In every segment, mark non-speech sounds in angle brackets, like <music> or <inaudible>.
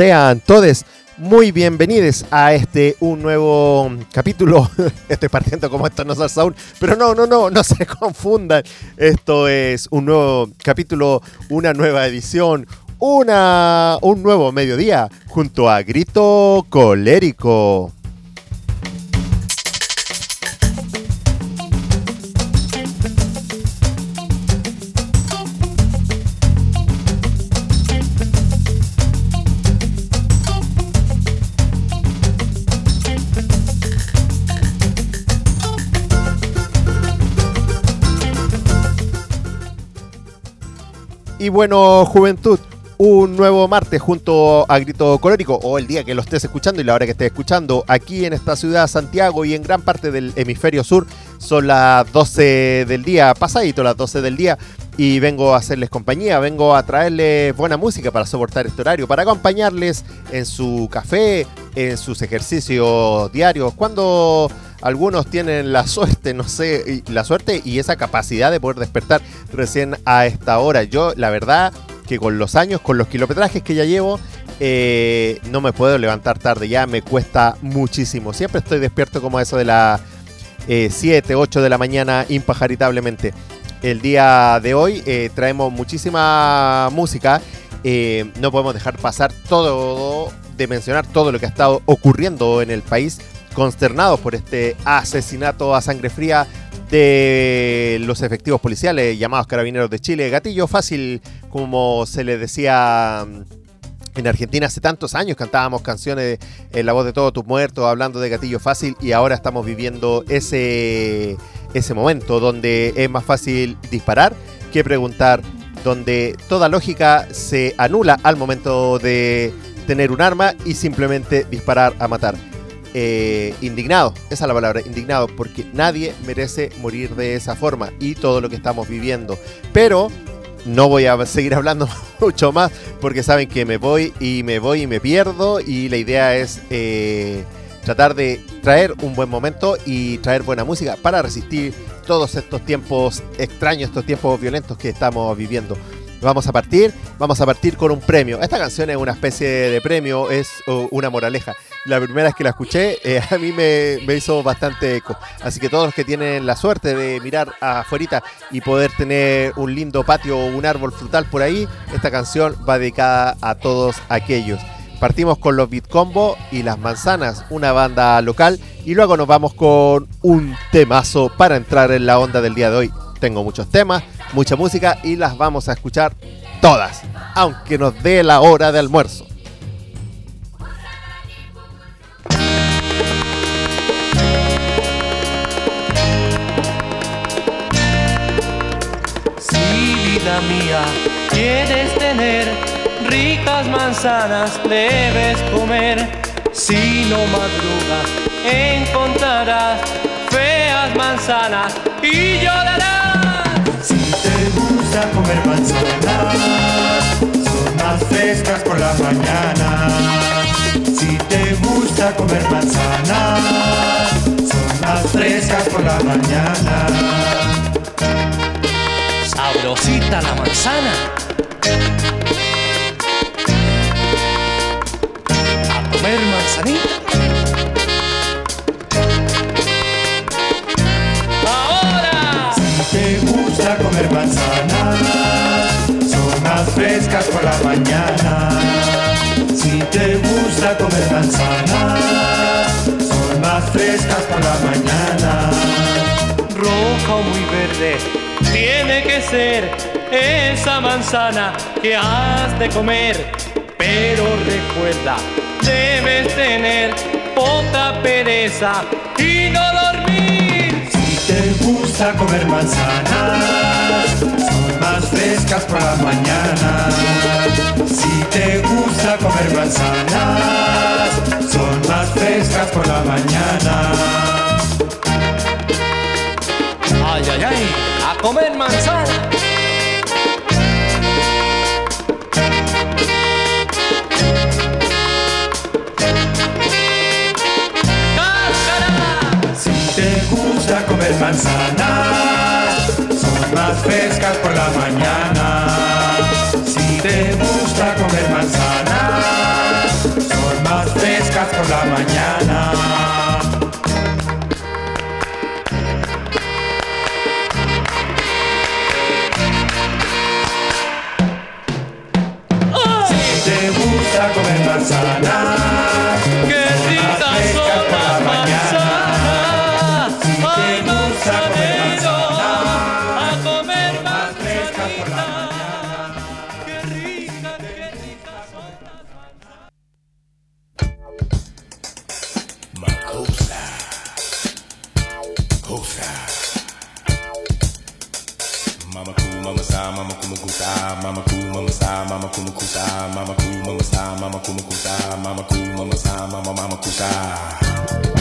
Sean todos muy bienvenidos a este un nuevo capítulo. <laughs> Estoy partiendo como esto no es Sound, pero no, no, no, no se <laughs> confundan. Esto es un nuevo capítulo, una nueva edición, una, un nuevo mediodía junto a Grito Colérico. Y bueno, juventud, un nuevo martes junto a Grito Colérico, o el día que lo estés escuchando y la hora que estés escuchando, aquí en esta ciudad Santiago y en gran parte del hemisferio sur, son las 12 del día, pasadito las 12 del día, y vengo a hacerles compañía, vengo a traerles buena música para soportar este horario, para acompañarles en su café, en sus ejercicios diarios, cuando algunos tienen la suerte, no sé, la suerte y esa capacidad de poder despertar recién a esta hora. Yo, la verdad, que con los años, con los kilometrajes que ya llevo, eh, no me puedo levantar tarde, ya me cuesta muchísimo. Siempre estoy despierto como eso de las 7, 8 de la mañana, impajaritablemente. El día de hoy eh, traemos muchísima música. Eh, no podemos dejar pasar todo de mencionar todo lo que ha estado ocurriendo en el país consternados por este asesinato a sangre fría de los efectivos policiales llamados Carabineros de Chile. Gatillo fácil, como se le decía mm, en Argentina hace tantos años, cantábamos canciones en la voz de todos tus muertos, hablando de gatillo fácil, y ahora estamos viviendo ese, ese momento donde es más fácil disparar que preguntar, donde toda lógica se anula al momento de tener un arma y simplemente disparar a matar. Eh, indignado, esa es la palabra, indignado, porque nadie merece morir de esa forma y todo lo que estamos viviendo. Pero no voy a seguir hablando <laughs> mucho más porque saben que me voy y me voy y me pierdo y la idea es eh, tratar de traer un buen momento y traer buena música para resistir todos estos tiempos extraños, estos tiempos violentos que estamos viviendo. Vamos a partir, vamos a partir con un premio. Esta canción es una especie de premio, es una moraleja. La primera vez que la escuché, eh, a mí me, hizo bastante eco. Así que todos los que tienen la suerte de mirar afuera y poder tener un lindo patio o un árbol frutal por ahí, esta canción va dedicada a todos aquellos. Partimos con los Beat Combo y Las Manzanas, una banda local, y luego nos vamos con un temazo para entrar en la onda del día de hoy. Tengo muchos temas, mucha música y las vamos a escuchar todas, aunque nos dé la hora de almuerzo. Si vida mía quieres tener ricas manzanas, debes comer. Si no madrugas, encontrarás feas manzanas y llorarás gusta comer manzanas, son más frescas por la mañana. Si te gusta comer manzanas, son más frescas por la mañana. Sabrosita la manzana. A comer manzanita. Comer manzanas, son más frescas por la mañana. Si te gusta comer manzanas, son más frescas por la mañana. Roja o muy verde, tiene que ser esa manzana que has de comer. Pero recuerda, debes tener poca pereza y te gusta comer manzanas, son más frescas por la mañana. Si te gusta comer manzanas, son más frescas por la mañana. Ay, ay, ay, a comer manzanas son más frescas por la mañana. Si te gusta comer manzanas, son más frescas por la mañana. Si te gusta comer manzanas, mama sa, mama kuma kusa, mama kuma mama sa, mama kuma kusa, mama kuma mama sa, mama mama kusa.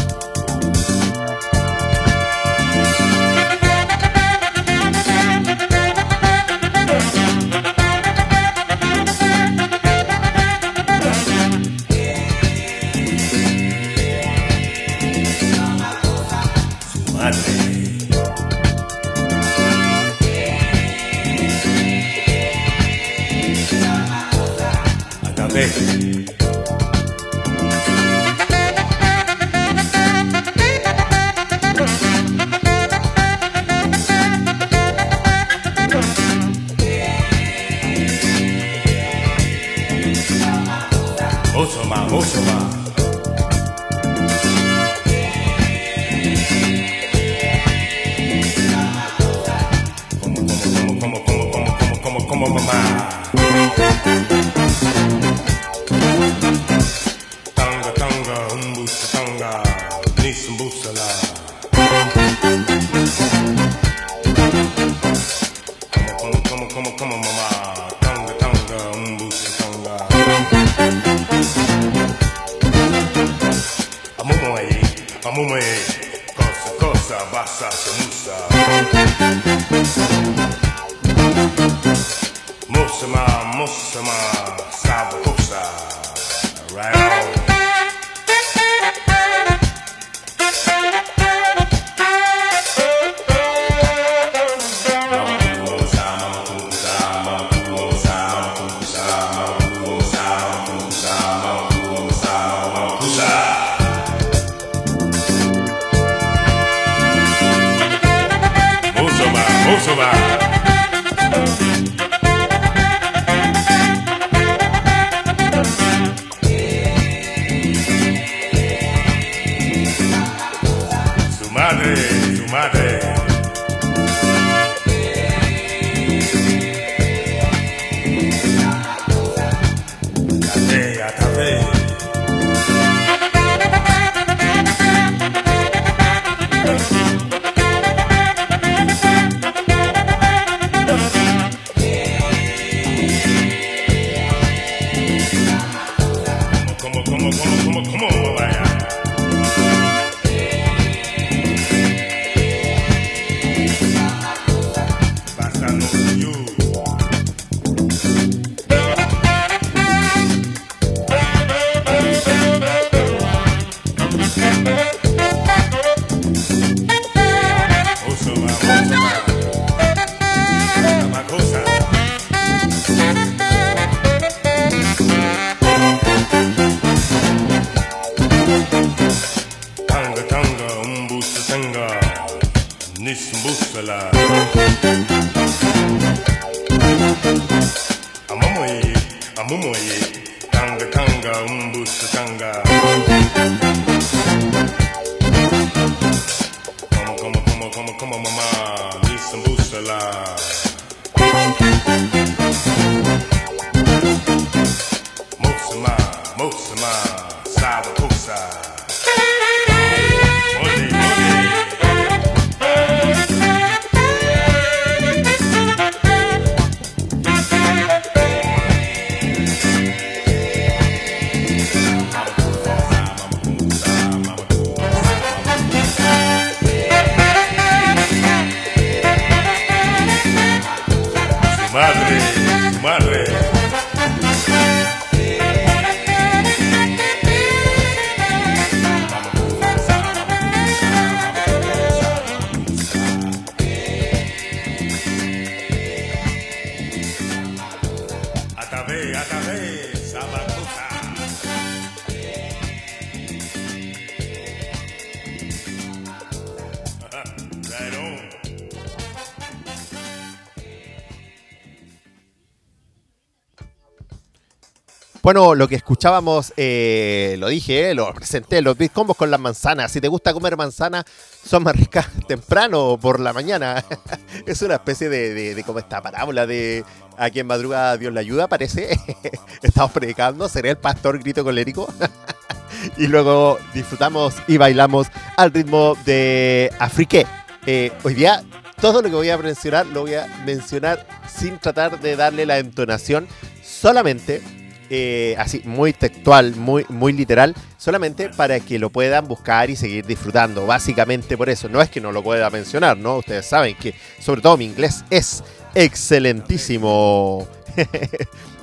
Bueno, lo que escuchábamos, eh, lo dije, eh, lo presenté, los beat combos con las manzanas. Si te gusta comer manzanas, son más ricas <laughs> temprano por la mañana. <laughs> es una especie de, de, de como esta parábola de a quien madruga Dios le ayuda, parece. <laughs> Estamos predicando, seré el pastor grito colérico. y luego disfrutamos y bailamos al ritmo de Afrique. Eh, hoy día todo lo que voy a mencionar lo voy a mencionar sin tratar de darle la entonación, solamente eh, así muy textual, muy, muy literal, solamente para que lo puedan buscar y seguir disfrutando. Básicamente por eso, no es que no lo pueda mencionar, ¿no? Ustedes saben que sobre todo mi inglés es excelentísimo. <laughs>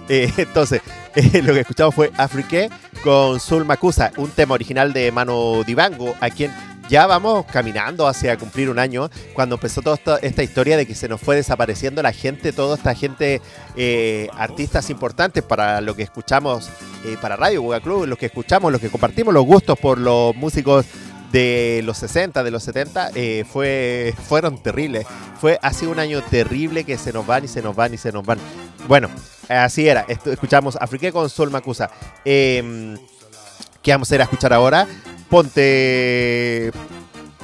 Eh, entonces, <laughs> eh, lo que escuchamos fue Afrique con Sul Makusa, un tema original de Mano Dibango, a quien ya vamos caminando hacia cumplir un año, cuando empezó toda esta, historia de que se nos fue desapareciendo la gente, toda esta gente, eh, artistas importantes para lo que escuchamos, eh, para Radio Buga Club, los que escuchamos, los que compartimos los gustos por los músicos de los 60, de los 70, eh, fue, fueron terribles. Fue así un año terrible que se nos van y se nos van y se nos van. Bueno, así era. Escuchamos Afrique con Sol Macusa. Eh, ¿Qué vamos a ir a escuchar ahora? Ponte.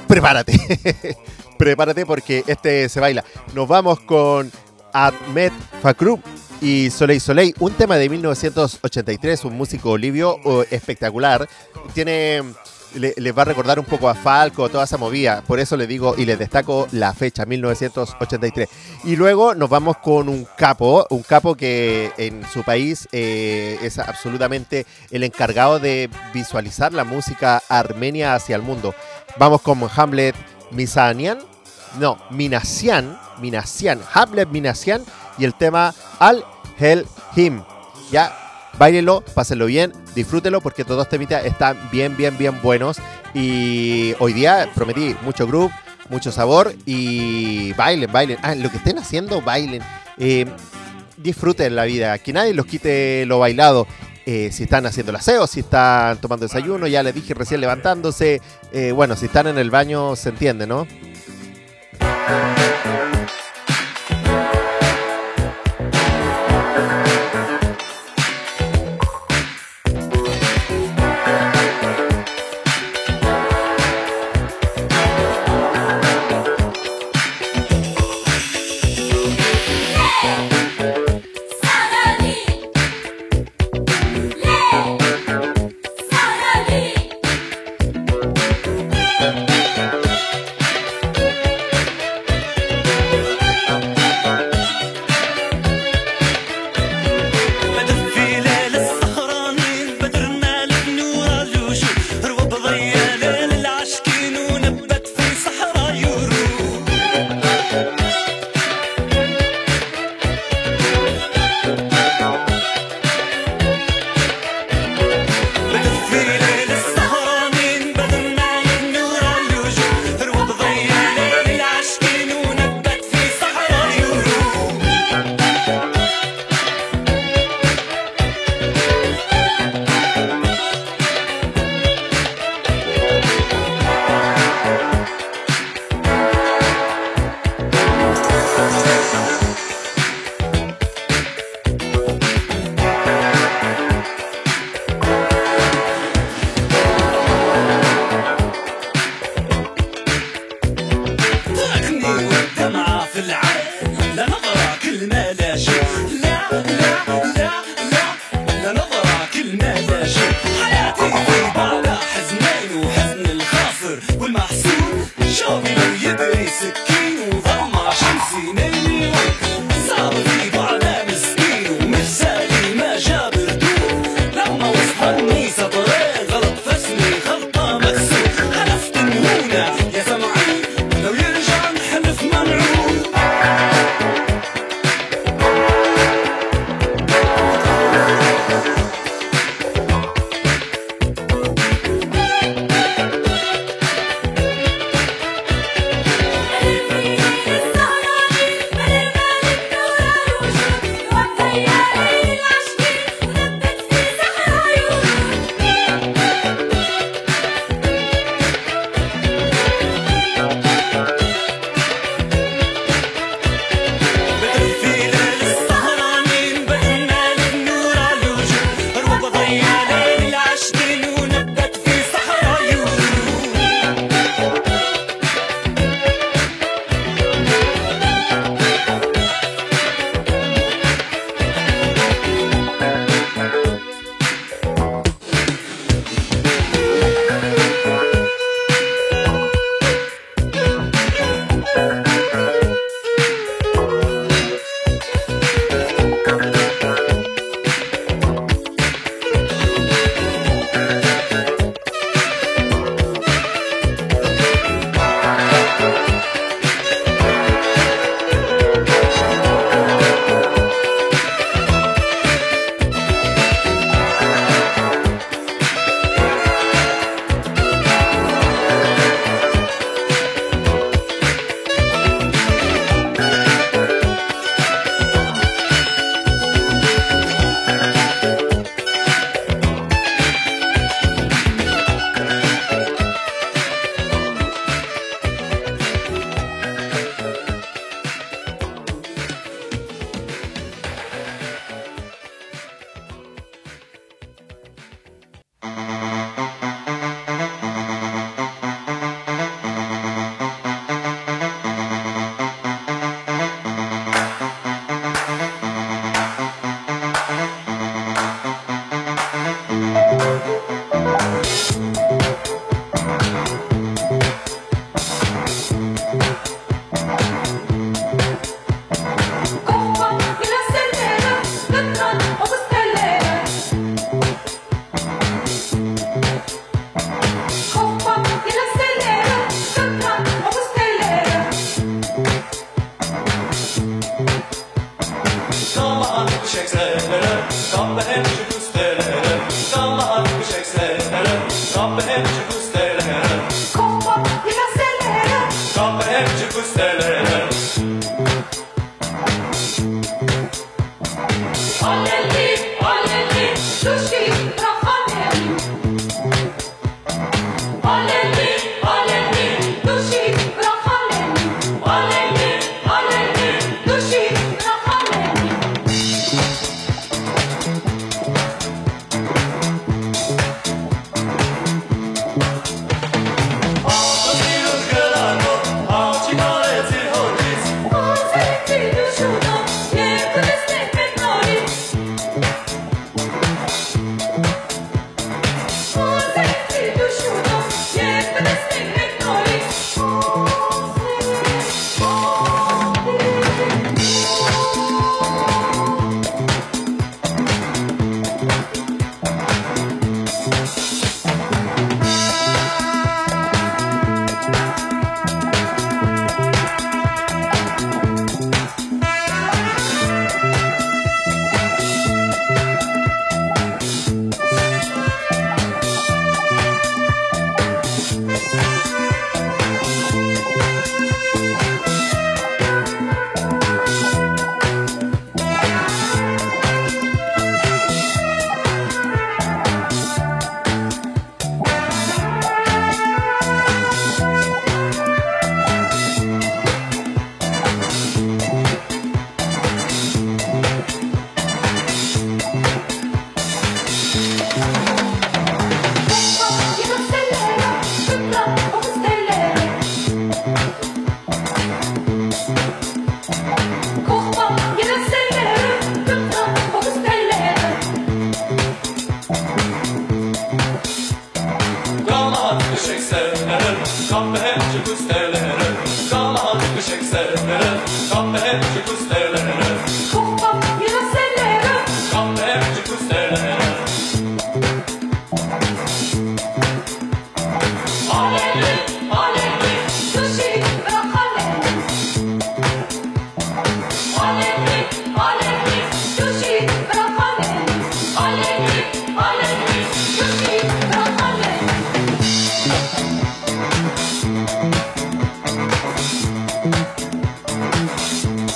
Prepárate. <laughs> Prepárate porque este se baila. Nos vamos con Ahmed Fakroub y Soleil Soleil, un tema de 1983, un músico libio uh, espectacular. Tiene le, les va a recordar un poco a Falco, toda esa movida. Por eso le digo y les destaco la fecha, 1983. Y luego nos vamos con un capo, un capo que en su país eh, es absolutamente el encargado de visualizar la música armenia hacia el mundo. Vamos con Hamlet Misanian, no, Minasian, Minasian, Hamlet Minasian y el tema Al Hel Him. Ya Báilenlo, pásenlo bien, disfrútenlo porque todos los temitas están bien, bien, bien buenos. Y hoy día prometí mucho groove, mucho sabor y bailen, bailen. Ah, lo que estén haciendo, bailen. Eh, disfruten la vida, que nadie los quite lo bailado. Eh, si están haciendo el aseo, si están tomando desayuno, ya les dije recién levantándose. Eh, bueno, si están en el baño, se entiende, ¿no?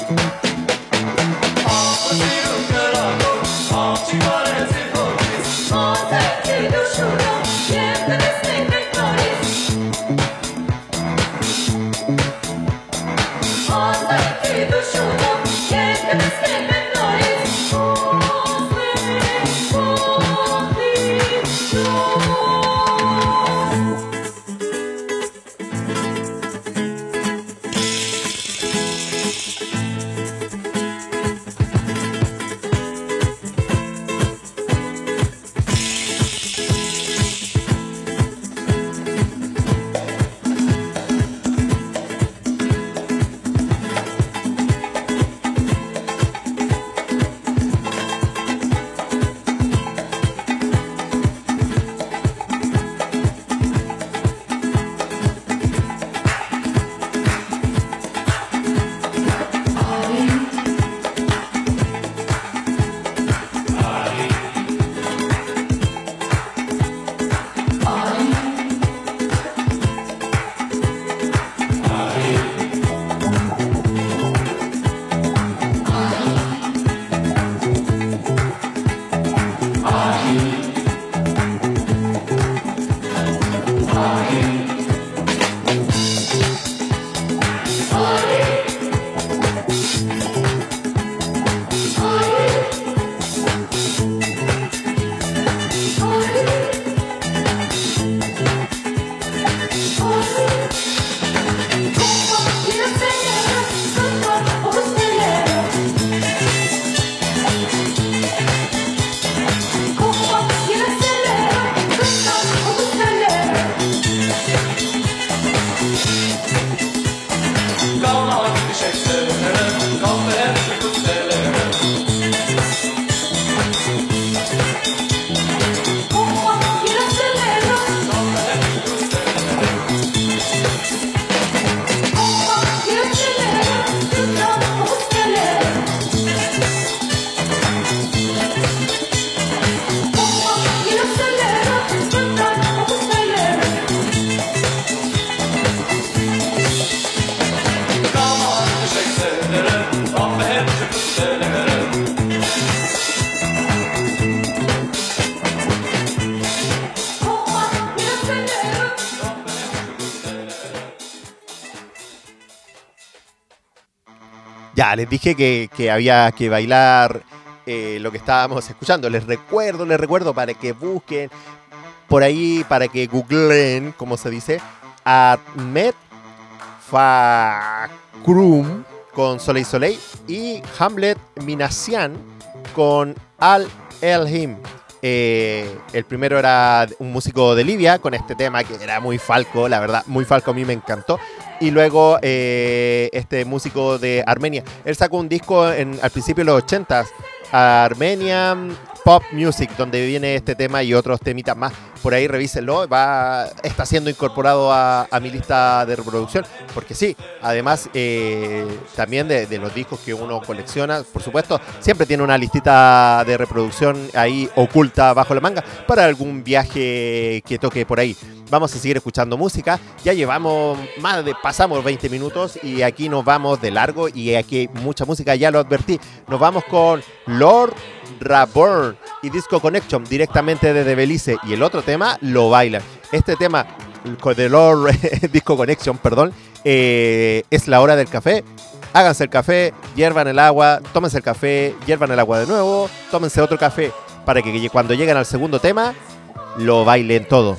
Ya, les dije que, que había que bailar eh, lo que estábamos <laughs> escuchando. Les recuerdo, les recuerdo para que busquen por ahí, para que googleen, como se dice, Ahmed Fakrum con Soleil Soleil y Hamlet Minasian con Al Elhim. Eh, el primero era un músico de Libia con este tema que era muy falco, la verdad, muy falco, a mí me encantó. Y luego eh, este músico de Armenia. Él sacó un disco en, al principio de los 80s, Armenian Pop Music, donde viene este tema y otros temitas más. Por ahí revísenlo, va, está siendo incorporado a, mi lista de reproducción, porque sí, además eh, también de, los discos que uno colecciona, por supuesto, siempre tiene una listita de reproducción ahí oculta bajo la manga para algún viaje que toque por ahí. Vamos a seguir escuchando música. Ya llevamos más de, pasamos 20 minutos y aquí nos vamos de largo y aquí mucha música, ya lo advertí. Nos vamos con Lord Raburn y Disco Connection directamente desde Belice y el otro tema lo bailan. Este tema de Lord <laughs> Disco Connection, perdón, eh, es la hora del café. Háganse el café, hiervan el agua, tómense el café, hiervan el agua de nuevo, tómense otro café para que cuando lleguen al segundo tema lo bailen todo.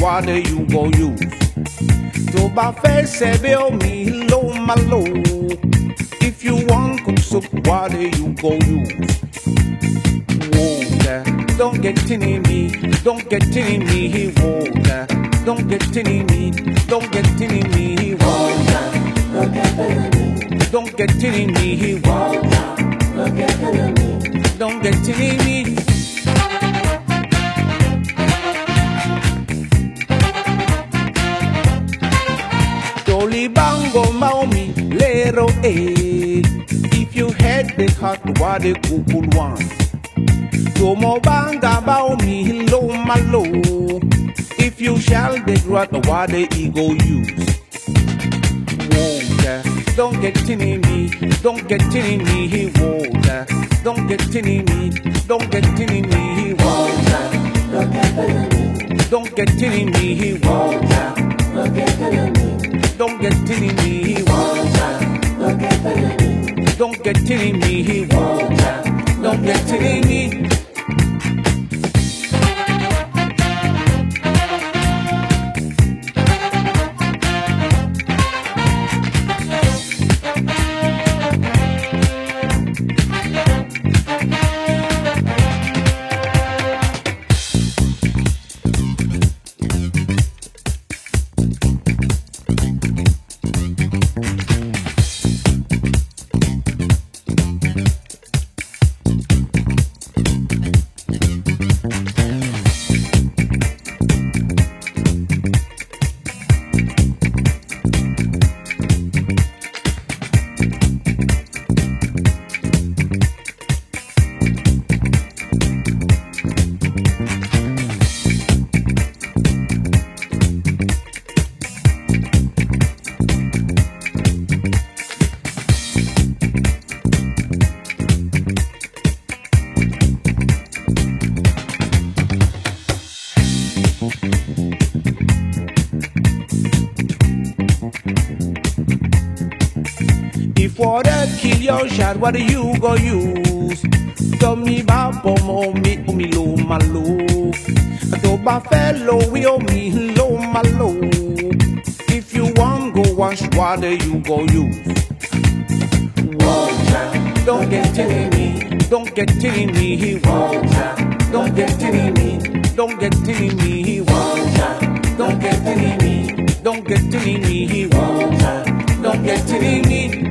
Wash water, you go use. To my face bill me low, my low. If you want cook soup water, you go use. Water, don't get in me, don't get in me, water. Don't get in me, don't get in me, water. Don't get in me, water. Don't get in me. Lero eh. If you had the hot water cool one. Tomo banga maumi low malo. If you shall the grat the ego use. Water, don't get in me, don't get in me, water. Don't get in me, don't get in me, water. Don't get in me, water. Don't get in me. Don't get in me, water. Don't get in me. If what do you go use? Tell me about pomo me me lo malo. To ba fellow we o me lo malo. If you want go wash water, you go use. Water, don't get in me, don't get in me, water. Don't get in me, don't get in me, water. Don't get in me, don't get in me, water. Don't get in me.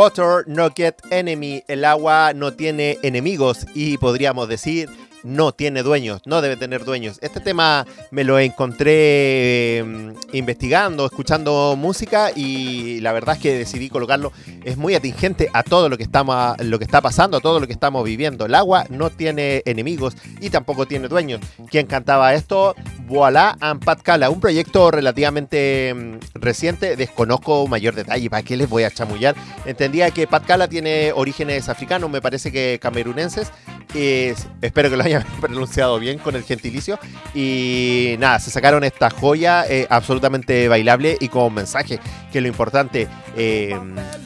Water no get enemy, el agua no tiene enemigos y podríamos decir no tiene dueños, no debe tener dueños. Este tema me lo encontré eh, investigando, escuchando música y la verdad es que decidí colocarlo. Es muy atingente a todo lo que, estamos, lo que está pasando, a todo lo que estamos viviendo. El agua no tiene enemigos y tampoco tiene dueños. ¿Quién cantaba esto? Voilà and Pat Cala, un proyecto relativamente mm, reciente. Desconozco mayor detalle, ¿para qué les voy a chamullar? Entendía que Pat Cala tiene orígenes africanos, me parece que camerunenses, Eh, espero que lo hayan <laughs> pronunciado bien con el gentilicio. Y nada, se sacaron esta joya eh, absolutamente bailable y con mensaje, que lo importante, eh,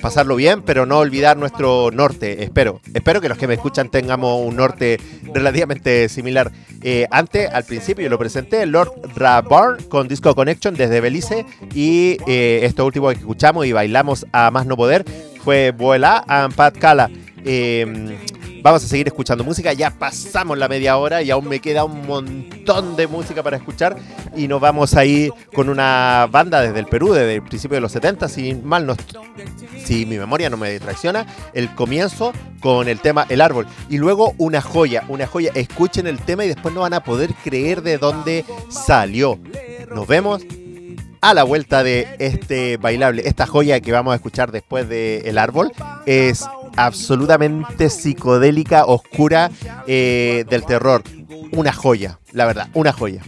pasarlo bien, pero no olvidar nuestro norte. Espero, espero que los que me escuchan tengamos un norte relativamente similar. Eh, antes, al principio, lo presenté, Lord Rabarn con Disco Connection desde Belice. Y eh, esto último que escuchamos y bailamos a más no poder fue Vuela and Pat Cala. Eh, vamos a seguir escuchando música. Ya pasamos la media hora y aún me queda un montón de música para escuchar. Y nos vamos a ir con una banda desde el Perú, desde el principio de los 70, si mal no, si mi memoria no me traiciona, el comienzo con el tema El Árbol. Y luego una joya, una joya. Escuchen el tema y después no van a poder creer de dónde salió. Nos vemos a la vuelta de este bailable. Esta joya que vamos a escuchar después de El Árbol es absolutamente psicodélica, oscura, eh, del terror. Una joya, la verdad, una joya.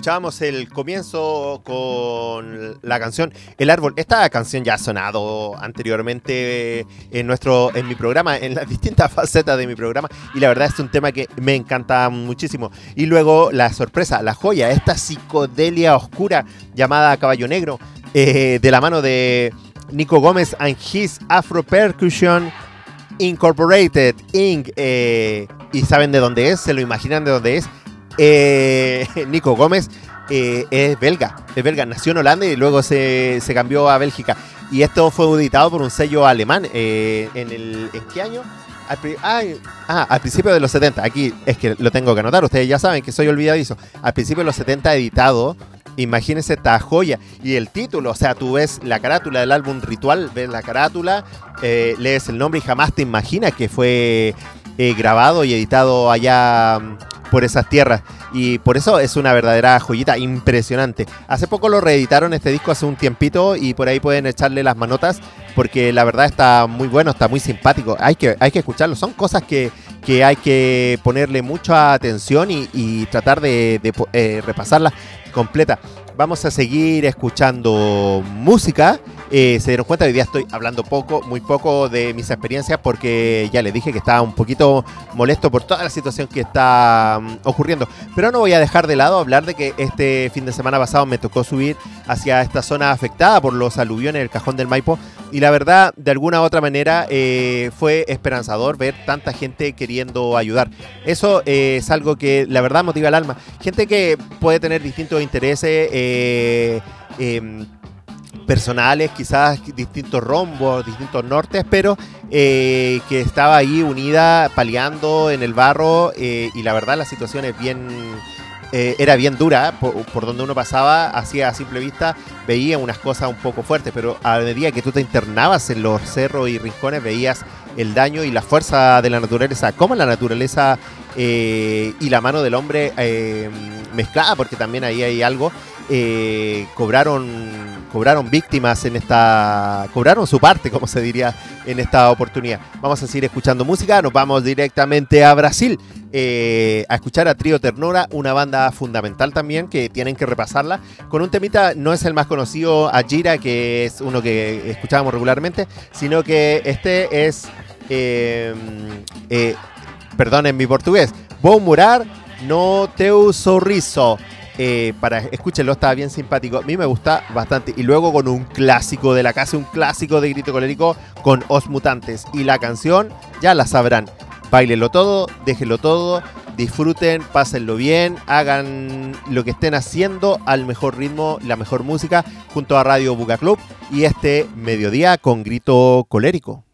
Escuchábamos el comienzo con la canción El Árbol. Esta canción ya ha sonado anteriormente en nuestro, en mi programa, en las distintas <laughs> facetas de mi programa, y la verdad es un tema que me encanta muchísimo. Y luego la sorpresa, la joya, esta psicodelia oscura llamada Caballo Negro, eh, de la mano de Nico Gómez and His Afro Percussion Incorporated Inc. eh, y saben de dónde es, se lo imaginan de dónde es. Eh, <laughs> Nico Gómez eh, es belga, es belga, nació en Holanda y luego se, se cambió a Bélgica. Y esto fue editado por un sello alemán eh, en el ¿en qué año? Al, ah, al principio de los 70, aquí es que lo tengo que anotar, ustedes ya saben que soy olvidadizo. Al principio de los 70 editado, imagínense esta joya. Y el título, o sea, tú ves la carátula del álbum Ritual, ves la carátula, lees el nombre y jamás te imaginas que fue grabado y editado allá por esas tierras. Y por eso es una verdadera joyita impresionante. Hace poco lo reeditaron este disco hace un tiempito y por ahí pueden echarle las manotas porque la verdad está muy bueno, está muy simpático. Hay que, hay que escucharlo. Son cosas que, que hay que ponerle mucha atención y, y tratar de, de eh, repasarlas completa. Vamos a seguir escuchando música. Eh, se dieron cuenta, hoy día estoy hablando poco, muy poco de mis experiencias porque ya les dije que estaba un poquito molesto por toda la situación que está mm, ocurriendo. Pero no voy a dejar de lado hablar de que este fin de semana pasado me tocó subir hacia esta zona afectada por los aluviones del cajón del Maipo y la verdad, de alguna u otra manera, eh, fue esperanzador ver tanta gente queriendo ayudar. Eso eh, es algo que la verdad motiva el alma. Gente que puede tener distintos intereses. eh, em, personales, quizás distintos rombos, distintos nortes, pero eh, que estaba ahí unida, paliando en el barro eh, y la verdad la situación es bien, eh, era bien dura, por, donde uno pasaba, hacia a simple vista veía unas cosas un poco fuertes, pero a medida que tú te internabas en los cerros y rincones veías el daño y la fuerza de la naturaleza, cómo la naturaleza eh, y la mano del hombre eh, mezclada, porque también ahí hay algo, cobraron cobraron víctimas en esta cobraron su parte como se diría en esta oportunidad. Vamos a seguir escuchando música nos vamos directamente a Brasil eh, a escuchar a Trío Ternura una banda fundamental también que tienen que repasarla con un temita no es el más conocido Ajira que es uno que escuchábamos regularmente sino que este es eh, eh, mi portugués Vou murar no teu sorriso eh, para escúchenlo, está bien simpático. A mí me gusta bastante. Y luego con un clásico de la casa, un clásico de grito colérico con Os Mutantes. Y la canción, ya la sabrán. Báilenlo todo, déjenlo todo, disfruten, pásenlo bien, hagan lo que estén haciendo al mejor ritmo, la mejor música, junto a Radio Buca Club y este mediodía con grito colérico.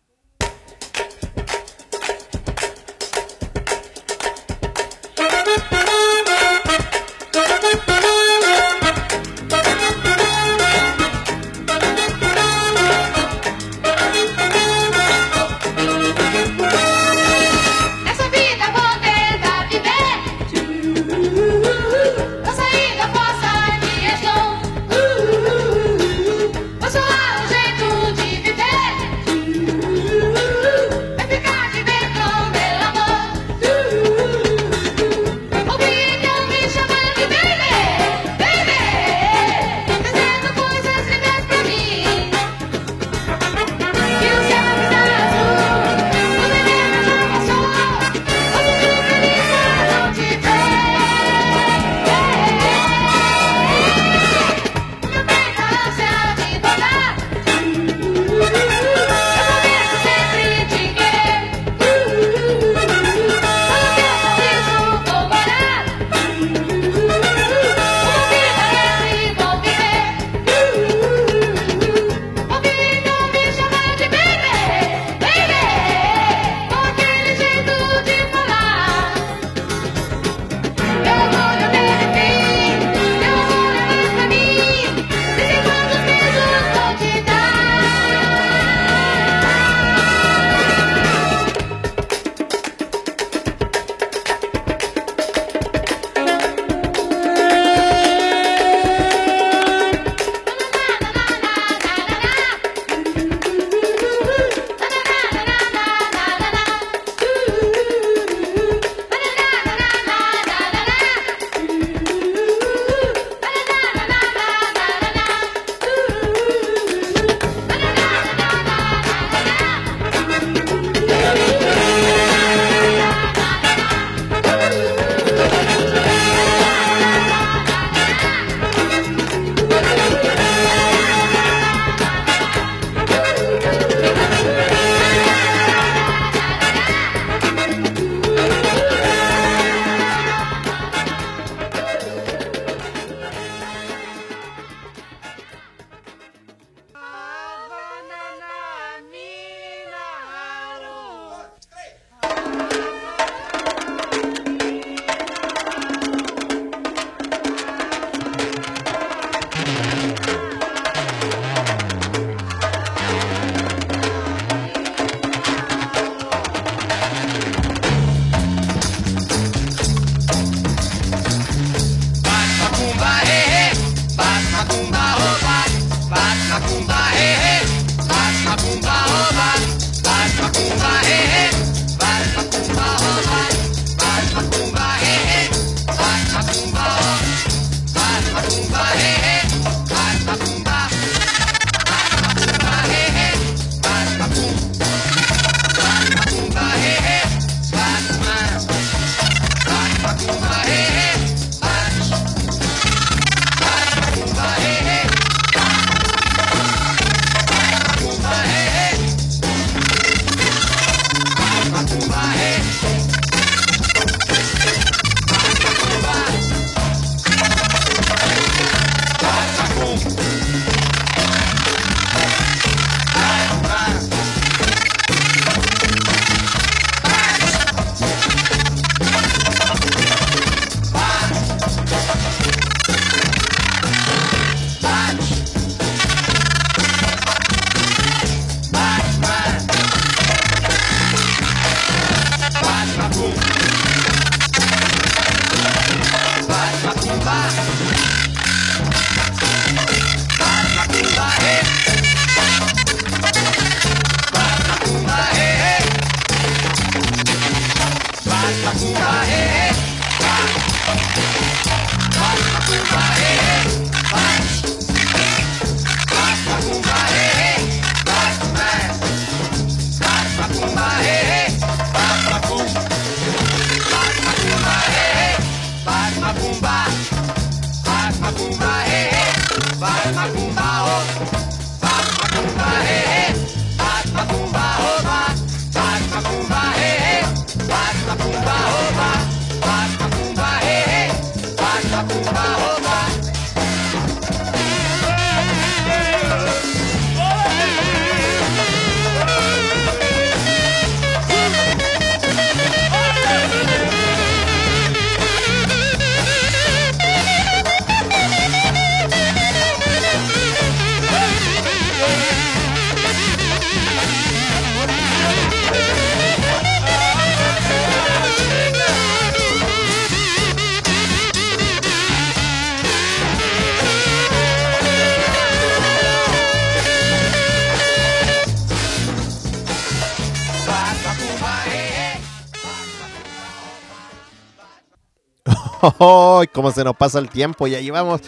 ¡Ay, cómo se nos pasa el tiempo! Ya llevamos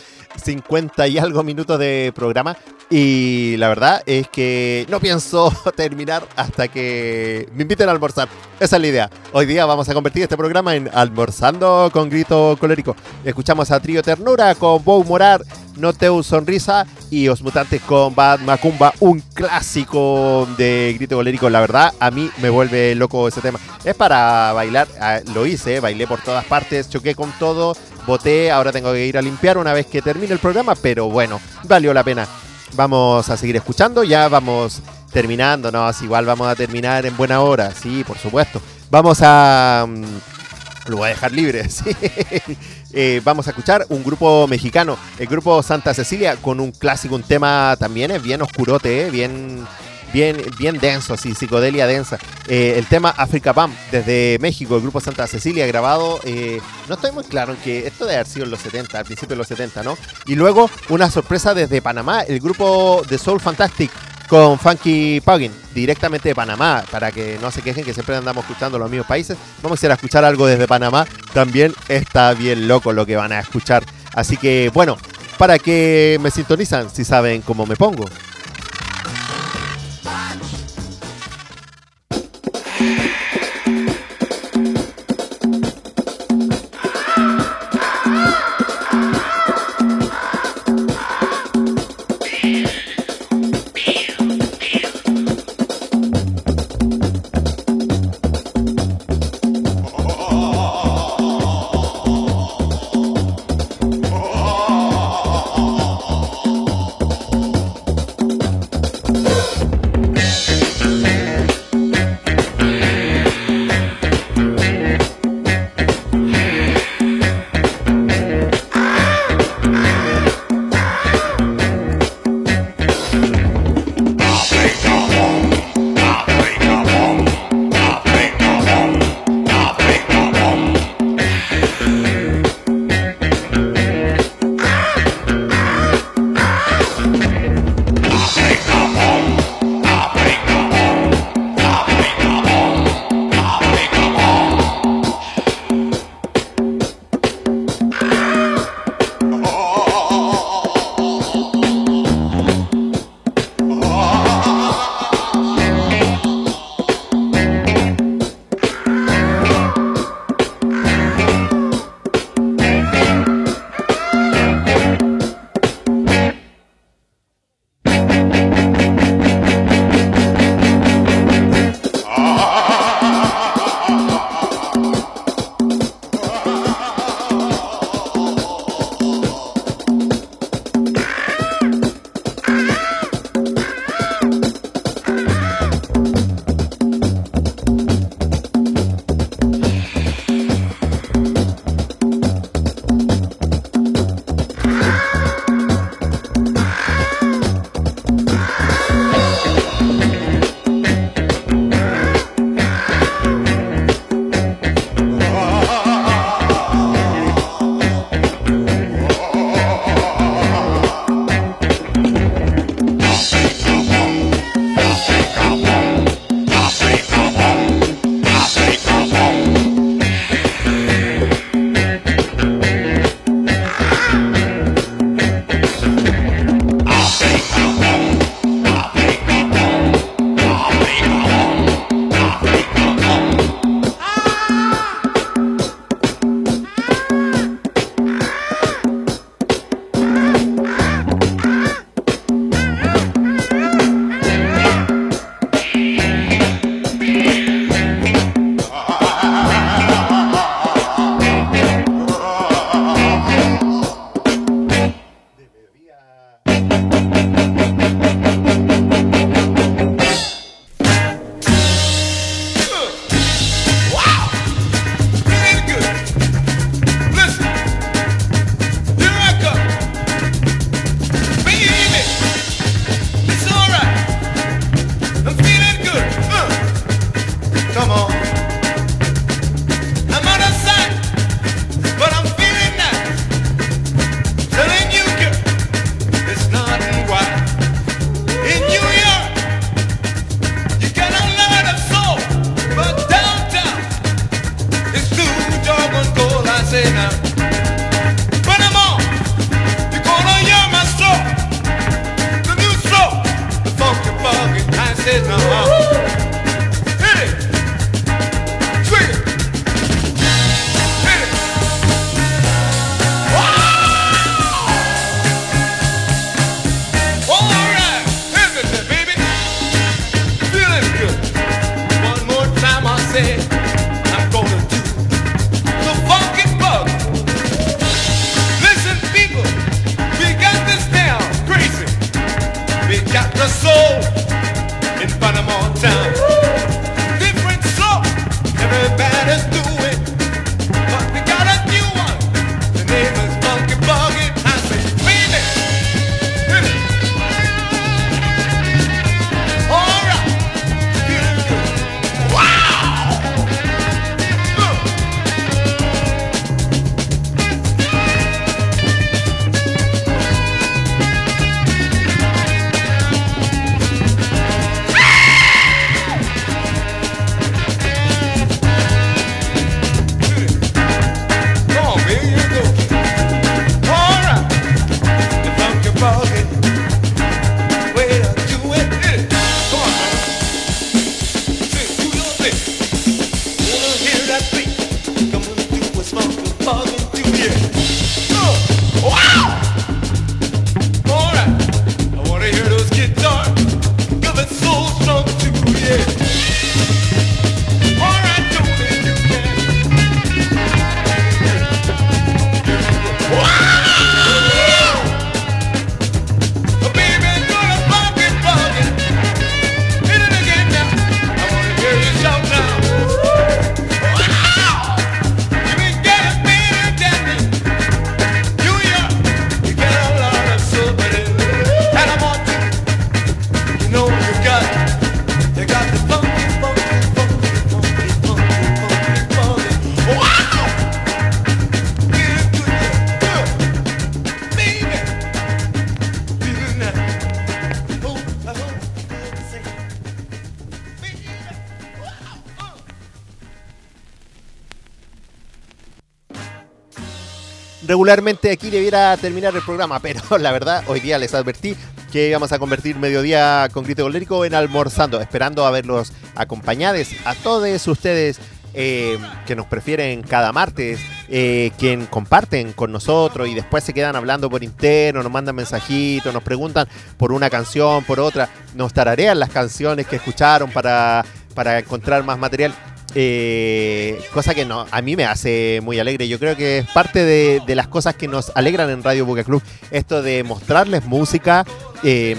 50 y algo minutos de programa. Y la verdad es que no pienso <laughs> terminar hasta que me inviten a almorzar. Esa es la idea. Hoy día vamos a convertir este programa en Almorzando con Grito Colérico. Escuchamos a Trío Ternura con Bow Morar, No Teu Sonrisa y Os Mutantes con Bad Macumba, un clásico de Grito Colérico. La verdad, a mí me vuelve loco ese tema. Es para bailar, ah, lo hice, bailé por todas partes, choqué con todo, voté, ahora tengo que ir a limpiar una vez que termine el programa, pero bueno, valió la pena. Vamos a seguir escuchando, ya vamos terminando, ¿no? Igual vamos a terminar en buena hora, sí, por supuesto. Vamos a... mm, lo voy a dejar libre, <laughs> sí. Eh, vamos a escuchar un grupo mexicano, el grupo Santa Cecilia, con un clásico, un tema también es bien oscurote, ¿eh? bien, bien, bien denso, así, psicodelia densa. Eh, el tema Africa Pam, desde México, el grupo Santa Cecilia, grabado, eh, no estoy muy claro en que esto debe haber sido en los 70, al principio de los 70, ¿no? Y luego una sorpresa desde Panamá, el grupo de Soul Fantastic con Funky Puggin, directamente de Panamá, para que no se quejen que siempre andamos escuchando los mismos países. Vamos a ir a escuchar algo desde Panamá, también está bien loco lo que van a escuchar. Así que bueno, para que me sintonizan, si saben cómo me pongo. Regularmente aquí debiera terminar el programa, <laughs> pero la verdad, hoy día les advertí que íbamos a convertir mediodía con grito colérico en almorzando, esperando a verlos acompañados a todos ustedes eh, que nos prefieren cada martes, eh, quien comparten con nosotros y después se quedan hablando por interno, nos mandan mensajitos, nos preguntan por una canción, por otra, nos tararean las canciones que escucharon para, para encontrar más material. Eh, cosa que no, a mí me hace muy alegre. Yo creo que es parte de, las cosas que nos alegran en Radio Boca Club. Esto de mostrarles música eh,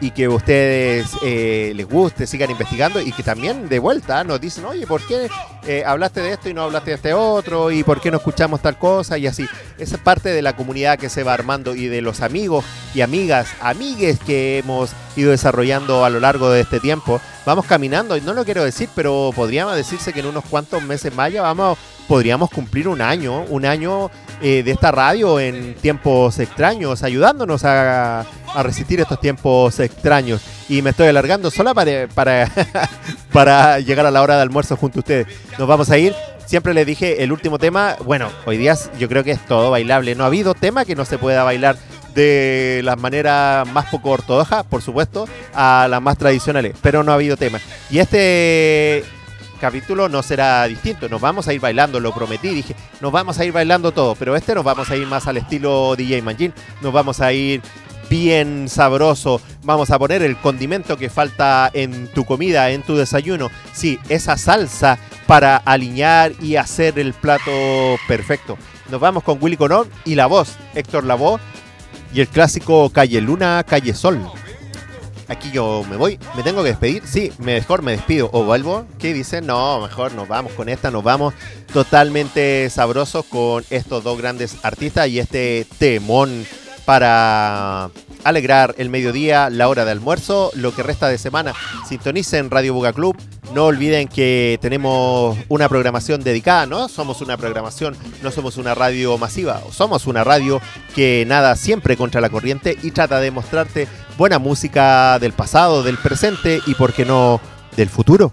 y que ustedes eh, les guste, sigan investigando y que también de vuelta nos dicen, oye, ¿por qué eh, hablaste de esto y no hablaste de este otro? ¿Y por qué no escuchamos tal cosa? Y así. Esa es parte de la comunidad que se va armando y de los amigos y amigas, amigues que hemos ido desarrollando a lo largo de este tiempo. Vamos caminando, y no lo quiero decir, pero podríamos decirse que en unos cuantos meses más ya vamos, podríamos cumplir un año, un año eh, de esta radio en tiempos extraños, ayudándonos a, resistir estos tiempos extraños. Y me estoy alargando sola para, para, <laughs> para llegar a la hora de almuerzo junto a ustedes. Nos vamos a ir. Siempre les dije el último tema. Bueno, hoy día yo creo que es todo bailable. No ha habido tema que no se pueda bailar de las maneras más poco ortodoxas, por supuesto, a las más tradicionales. Pero no ha habido tema. Y este capítulo no será distinto. Nos vamos a ir bailando, lo prometí. Dije, nos vamos a ir bailando todo. Pero este nos vamos a ir más al estilo DJ Manjin. Nos vamos a ir bien sabroso. Vamos a poner el condimento que falta en tu comida, en tu desayuno. Sí, esa salsa para alinear y hacer el plato perfecto. Nos vamos con Willy Colón y la voz, Héctor Lavoe y el clásico Calle Luna, Calle Sol. Aquí yo me voy, me tengo que despedir. Sí, mejor me despido o vuelvo. ¿Qué dicen? No, mejor nos vamos con esta, nos vamos totalmente sabrosos con estos dos grandes artistas y este temón para alegrar el mediodía, la hora de almuerzo, lo que resta de semana. Sintonicen Radio Buga Club. No olviden que tenemos una programación dedicada, ¿no? Somos una programación, no somos una radio masiva. Somos una radio que nada siempre contra la corriente y trata de mostrarte buena música del pasado, del presente y, por qué no, del futuro.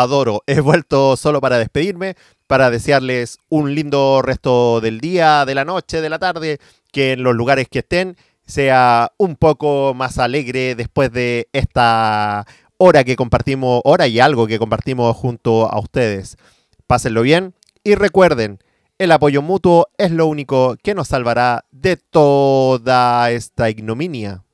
Adoro. <laughs> He vuelto solo para despedirme, para desearles un lindo resto del día, de la noche, de la tarde, que en los lugares que estén sea un poco más alegre después de esta hora que compartimos, hora y algo que compartimos junto a ustedes. Pásenlo bien y recuerden, el apoyo mutuo es lo único que nos salvará de toda esta ignominia.